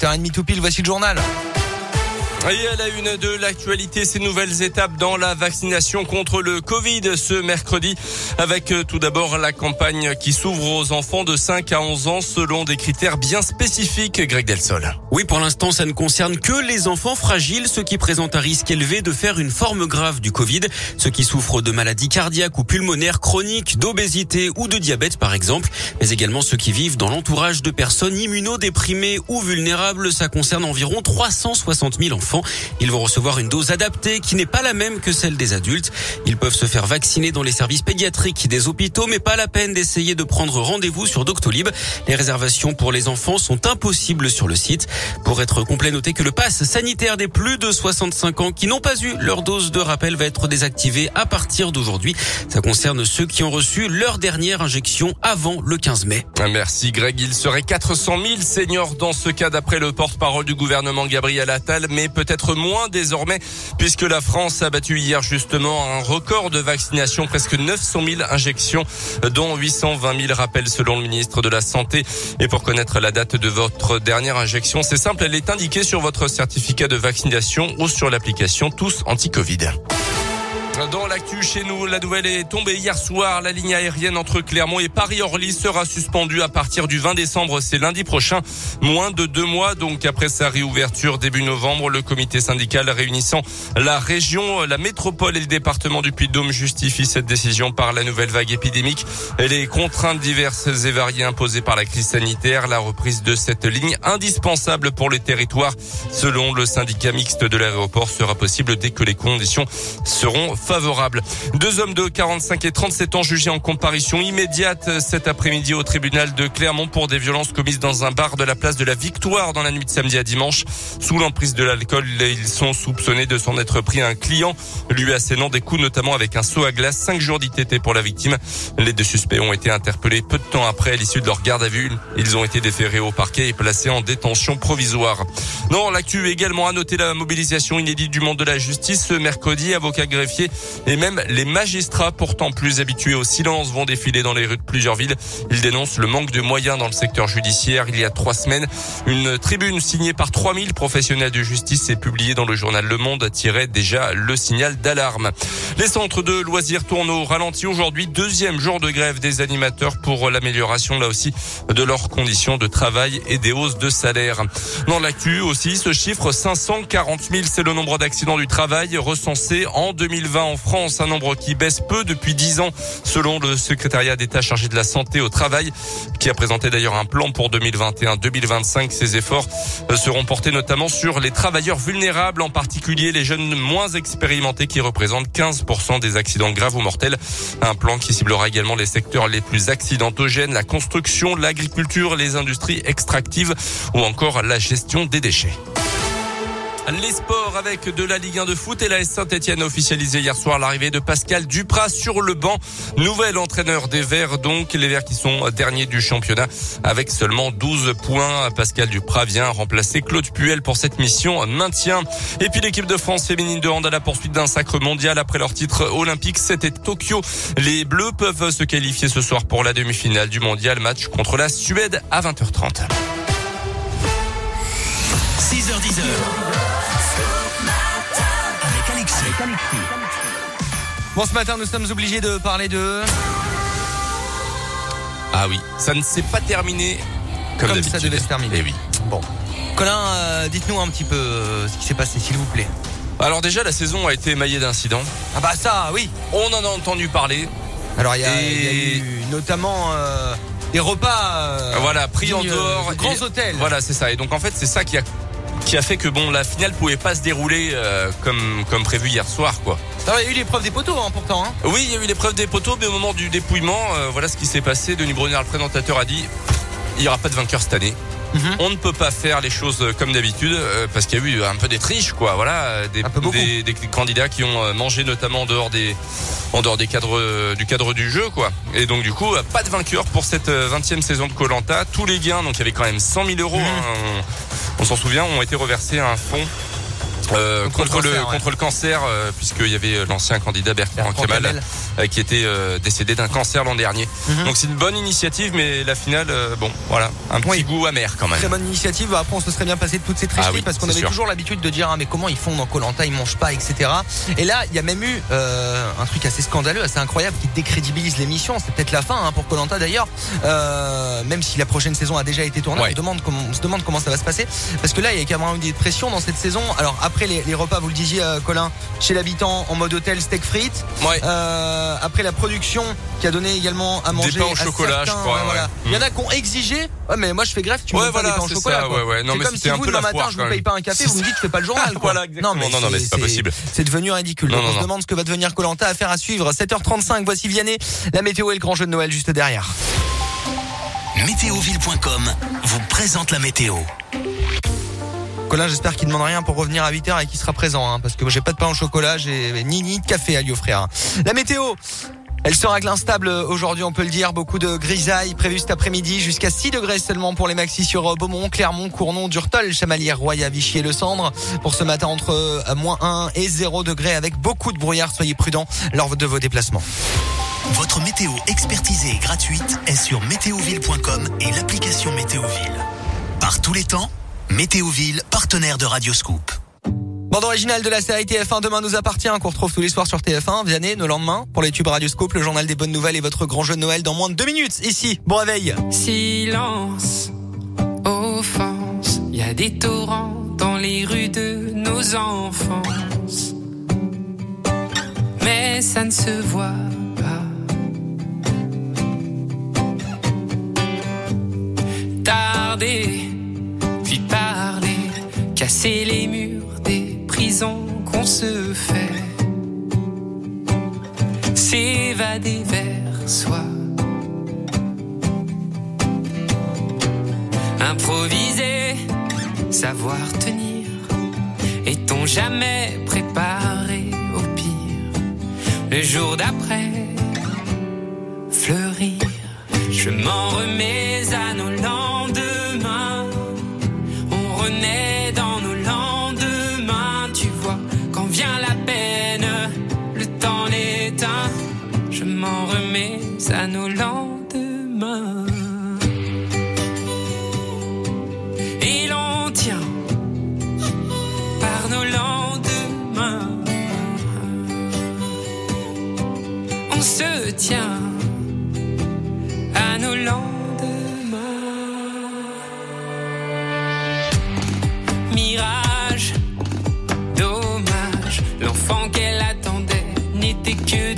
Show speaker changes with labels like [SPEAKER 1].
[SPEAKER 1] T'as un demi tout pile, voici le journal.
[SPEAKER 2] Et à la une de l'actualité, ces nouvelles étapes dans la vaccination contre le Covid ce mercredi avec euh, tout d'abord la campagne qui s'ouvre aux enfants de 5 à 11 ans selon des critères bien spécifiques. Greg Delsol.
[SPEAKER 3] Oui, pour l'instant, ça ne concerne que les enfants fragiles, ceux qui présentent un risque élevé de faire une forme grave du Covid, ceux qui souffrent de maladies cardiaques ou pulmonaires chroniques, d'obésité ou de diabète par exemple, mais également ceux qui vivent dans l'entourage de personnes immunodéprimées ou vulnérables. Ça concerne environ 360 000 enfants. Ils vont recevoir une dose adaptée qui n'est pas la même que celle des adultes. Ils peuvent se faire vacciner dans les services pédiatriques des hôpitaux, mais pas la peine d'essayer de prendre rendez-vous sur Doctolib. Les réservations pour les enfants sont impossibles sur le site. Pour être complet, notez que le pass sanitaire des plus de 65 ans qui n'ont pas eu leur dose de rappel va être désactivé à partir d'aujourd'hui. Ça concerne ceux qui ont reçu leur dernière injection avant le 15 mai.
[SPEAKER 2] Merci Greg. Il serait 400 000 seniors dans ce cas d'après le porte-parole du gouvernement Gabriel Attal, mais peut-être moins désormais puisque la France a battu hier justement un record de vaccination, presque 900 000 injections, dont 820 000 rappels selon le ministre de la Santé. Et pour connaître la date de votre dernière injection, c'est simple, elle est indiquée sur votre certificat de vaccination ou sur l'application Tous Anti-Covid. Dans l'actu chez nous, la nouvelle est tombée hier soir. La ligne aérienne entre Clermont et Paris-Orly sera suspendue à partir du 20 décembre. C'est lundi prochain. Moins de deux mois donc après sa réouverture début novembre. Le comité syndical réunissant la région, la métropole et le département du Puy-de-Dôme justifie cette décision par la nouvelle vague épidémique et les contraintes diverses et variées imposées par la crise sanitaire. La reprise de cette ligne indispensable pour les territoires, selon le syndicat mixte de l'aéroport, sera possible dès que les conditions seront favorable. Deux hommes de 45 et 37 ans jugés en comparution immédiate cet après-midi au tribunal de Clermont pour des violences commises dans un bar de la place de la Victoire dans la nuit de samedi à dimanche. Sous l'emprise de l'alcool, ils sont soupçonnés de s'en être pris un client, lui assénant des coups notamment avec un seau à glace. Cinq jours d'ITT pour la victime. Les deux suspects ont été interpellés peu de temps après à l'issue de leur garde à vue. Ils ont été déférés au parquet et placés en détention provisoire. Non, l'actu également à noter la mobilisation inédite du monde de la justice ce mercredi. Avocat greffier et même les magistrats, pourtant plus habitués au silence, vont défiler dans les rues de plusieurs villes. Ils dénoncent le manque de moyens dans le secteur judiciaire. Il y a trois semaines, une tribune signée par 3000 professionnels de justice et publiée dans le journal Le Monde tirait déjà le signal d'alarme. Les centres de loisirs tournent au ralenti aujourd'hui. Deuxième jour de grève des animateurs pour l'amélioration, là aussi, de leurs conditions de travail et des hausses de salaire. Dans l'actu aussi, ce chiffre 540 000, c'est le nombre d'accidents du travail recensés en 2020 en France, un nombre qui baisse peu depuis 10 ans, selon le secrétariat d'État chargé de la santé au travail, qui a présenté d'ailleurs un plan pour 2021-2025. Ces efforts euh, seront portés notamment sur les travailleurs vulnérables, en particulier les jeunes moins expérimentés qui représentent 15% des accidents graves ou mortels. Un plan qui ciblera également les secteurs les plus accidentogènes, la construction, l'agriculture, les industries extractives ou encore la gestion des déchets. Les sports avec de la Ligue 1 de foot et la Saint-Etienne a officialisé hier soir l'arrivée de Pascal Duprat sur le banc. Nouvel entraîneur des Verts donc, les Verts qui sont derniers du championnat avec seulement 12 points. Pascal Duprat vient remplacer Claude Puel pour cette mission maintien. Et puis l'équipe de France féminine de hand à la poursuite d'un sacre mondial après leur titre olympique. C'était Tokyo. Les Bleus peuvent se qualifier ce soir pour la demi-finale du mondial match contre la Suède à 20h30.
[SPEAKER 4] 6h10.
[SPEAKER 1] Bon, ce matin, nous sommes obligés de parler de...
[SPEAKER 2] Ah oui, ça ne s'est pas terminé comme,
[SPEAKER 1] Comme ça devait se terminer.
[SPEAKER 2] Eh oui.
[SPEAKER 1] Bon. Colin, euh, dites-nous un petit peu euh, ce qui s'est passé, s'il vous plaît.
[SPEAKER 2] Alors déjà, la saison a été émaillée d'incidents.
[SPEAKER 1] Ah bah ça, oui.
[SPEAKER 2] On en a entendu parler.
[SPEAKER 1] Alors, il y, a-
[SPEAKER 2] Et-
[SPEAKER 1] il y a eu notamment euh, des repas...
[SPEAKER 2] voilà, pris en dehors.
[SPEAKER 1] de grands
[SPEAKER 2] Et-
[SPEAKER 1] hôtels.
[SPEAKER 2] Voilà, c'est ça. Et donc en fait, c'est ça qui a qui a fait que bon, la finale pouvait pas se dérouler euh, comme comme prévu hier soir, quoi.
[SPEAKER 1] Alors, il y a eu l'épreuve des poteaux, hein, pourtant. Hein.
[SPEAKER 2] Oui, il y a eu l'épreuve des poteaux, mais au moment du dépouillement, euh, voilà ce qui s'est passé. Denis Brunner, le présentateur, a dit il y aura pas de vainqueur cette année.
[SPEAKER 1] Mhm.
[SPEAKER 2] On ne peut pas faire les choses comme d'habitude euh, parce qu'il y a eu un peu des triches, quoi. Voilà, des, candidats qui ont euh, mangé notamment en dehors des en dehors des cadres euh, du cadre du jeu, quoi. Et donc du coup, pas de vainqueur pour cette euh, 20e saison de Colanta. Tous les gains, donc il y avait quand même 100 000 euros.
[SPEAKER 1] Mhm.
[SPEAKER 2] hein, on on s'en souvient, ont été reversés à un fonds Euh,
[SPEAKER 1] Contre
[SPEAKER 2] contre,
[SPEAKER 1] le
[SPEAKER 2] le
[SPEAKER 1] cancer, ouais.
[SPEAKER 2] contre le cancer, euh, puisqu'il y avait l'ancien candidat Bertrand
[SPEAKER 1] Bertrand
[SPEAKER 2] Kemal euh, qui était euh, décédé d'un cancer l'an dernier.
[SPEAKER 1] Mhm.
[SPEAKER 2] Donc c'est une bonne initiative, mais la finale, euh, bon, voilà, un petit
[SPEAKER 1] Oui.
[SPEAKER 2] goût amer quand même.
[SPEAKER 1] Très bonne initiative. Après, on se serait bien passé de toutes ces tricheries
[SPEAKER 2] Ah oui,
[SPEAKER 1] parce qu'on avait
[SPEAKER 2] sûr.
[SPEAKER 1] toujours l'habitude de dire ah, mais comment ils font dans Colanta, ils mangent pas, etc. Et là, il y a même eu euh, un truc assez scandaleux, assez incroyable qui décrédibilise l'émission. C'est peut-être la fin hein, pour Colanta d'ailleurs. Euh, même si la prochaine saison a déjà été tournée,
[SPEAKER 2] Ouais.
[SPEAKER 1] on, demande comment, on se demande comment ça va se passer parce que là, il y a carrément eu des pressions dans cette saison. Alors après les, les repas, vous le disiez, euh, Colin, chez l'habitant en mode hôtel steak frites.
[SPEAKER 2] Ouais.
[SPEAKER 1] Euh, après la production qui a donné également à manger
[SPEAKER 2] pains au chocolat,
[SPEAKER 1] certains,
[SPEAKER 2] je crois,
[SPEAKER 1] voilà.
[SPEAKER 2] ouais.
[SPEAKER 1] Il y en a qui ont exigé. Ouais, mais moi je fais greffe, tu me
[SPEAKER 2] Ouais,
[SPEAKER 1] donnes pas
[SPEAKER 2] voilà,
[SPEAKER 1] des pains au chocolat.
[SPEAKER 2] ça,
[SPEAKER 1] quoi.
[SPEAKER 2] ouais, ouais. Non,
[SPEAKER 1] c'est
[SPEAKER 2] mais
[SPEAKER 1] comme si vous demain matin
[SPEAKER 2] foire,
[SPEAKER 1] je vous paye pas un café, vous me dites je fais pas le journal. Quoi.
[SPEAKER 2] Voilà, exactement. Non, non, mais c'est pas possible.
[SPEAKER 1] C'est devenu ridicule.
[SPEAKER 2] Non,
[SPEAKER 1] Donc
[SPEAKER 2] non,
[SPEAKER 1] on se
[SPEAKER 2] non.
[SPEAKER 1] demande ce que va devenir Colanta. Affaire à suivre. 7h35. Voici Vianney. La météo et le grand jeu de Noël juste derrière.
[SPEAKER 4] Météoville.com vous présente la météo.
[SPEAKER 1] Colin, j'espère qu'il ne demande rien pour revenir à 8h et qu'il sera présent, hein, parce que j'ai pas de pain au chocolat, ni ni de café à lui offrir. hein. La météo. Elle sera instable aujourd'hui, on peut le dire. Beaucoup de grisailles prévues cet après-midi, jusqu'à 6 degrés seulement pour les maxis sur Beaumont, Clermont, Cournon, Durtol, Chamalières, Roya, Vichy et Le Cendre. Pour ce matin, entre euh, moins 1 et 0 degrés, avec beaucoup de brouillard. Soyez prudents lors de vos déplacements.
[SPEAKER 4] Votre météo expertisée et gratuite est sur météoville.com et l'application Météoville. Par tous les temps, Météoville, partenaire de Radioscoop.
[SPEAKER 1] Bande originale de la série TF1 Demain nous appartient qu'on retrouve tous les soirs sur TF1. Vianney, nos lendemains, pour les tubes Radioscope, le journal des bonnes nouvelles et votre grand jeu de Noël dans moins de deux minutes. Ici, bon réveil.
[SPEAKER 5] Silence, offense, y a des torrents dans les rues de nos enfances. Mais ça ne se voit casser les murs des prisons qu'on se fait. S'évader vers soi. Improviser, savoir tenir. Est-on jamais préparé au pire? Le jour d'après, fleurir. Je m'en remets à nos se tient à nos lendemains. Mirage, dommage, l'enfant qu'elle attendait n'était que